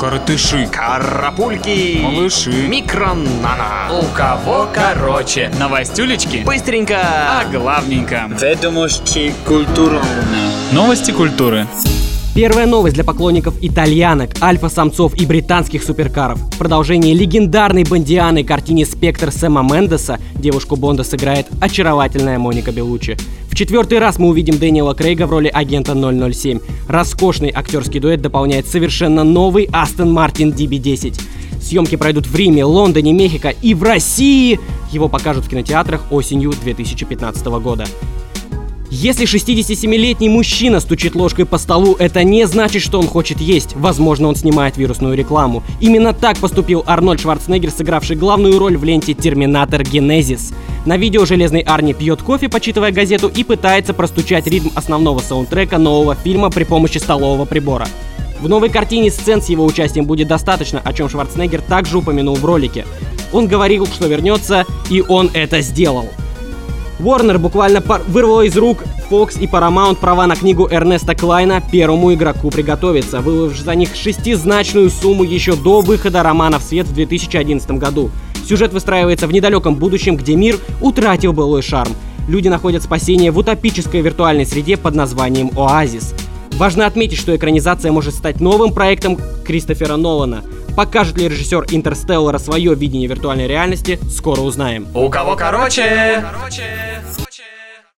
Коротыши. Карапульки. Малыши. Микронана. У кого короче. Новостюлечки. Быстренько. А главненько. Ведомости культурные. Новости культуры. Первая новость для поклонников итальянок, альфа-самцов и британских суперкаров. В продолжении легендарной Бондианы картине «Спектр» Сэма Мендеса девушку Бонда сыграет очаровательная Моника Белучи. В четвертый раз мы увидим Дэниела Крейга в роли агента 007. Роскошный актерский дуэт дополняет совершенно новый Астон Мартин DB10. Съемки пройдут в Риме, Лондоне, Мехико и в России. Его покажут в кинотеатрах осенью 2015 года. Если 67-летний мужчина стучит ложкой по столу, это не значит, что он хочет есть. Возможно, он снимает вирусную рекламу. Именно так поступил Арнольд Шварценеггер, сыгравший главную роль в ленте «Терминатор Генезис». На видео Железный Арни пьет кофе, почитывая газету, и пытается простучать ритм основного саундтрека нового фильма при помощи столового прибора. В новой картине сцен с его участием будет достаточно, о чем Шварценеггер также упомянул в ролике. Он говорил, что вернется, и он это сделал. Warner буквально вырвала из рук Fox и Paramount права на книгу Эрнеста Клайна «Первому игроку приготовиться», выложив за них шестизначную сумму еще до выхода романа в свет в 2011 году. Сюжет выстраивается в недалеком будущем, где мир утратил былой шарм. Люди находят спасение в утопической виртуальной среде под названием «Оазис». Важно отметить, что экранизация может стать новым проектом Кристофера Нолана. Покажет ли режиссер Интерстеллара свое видение виртуальной реальности, скоро узнаем. У кого короче? короче.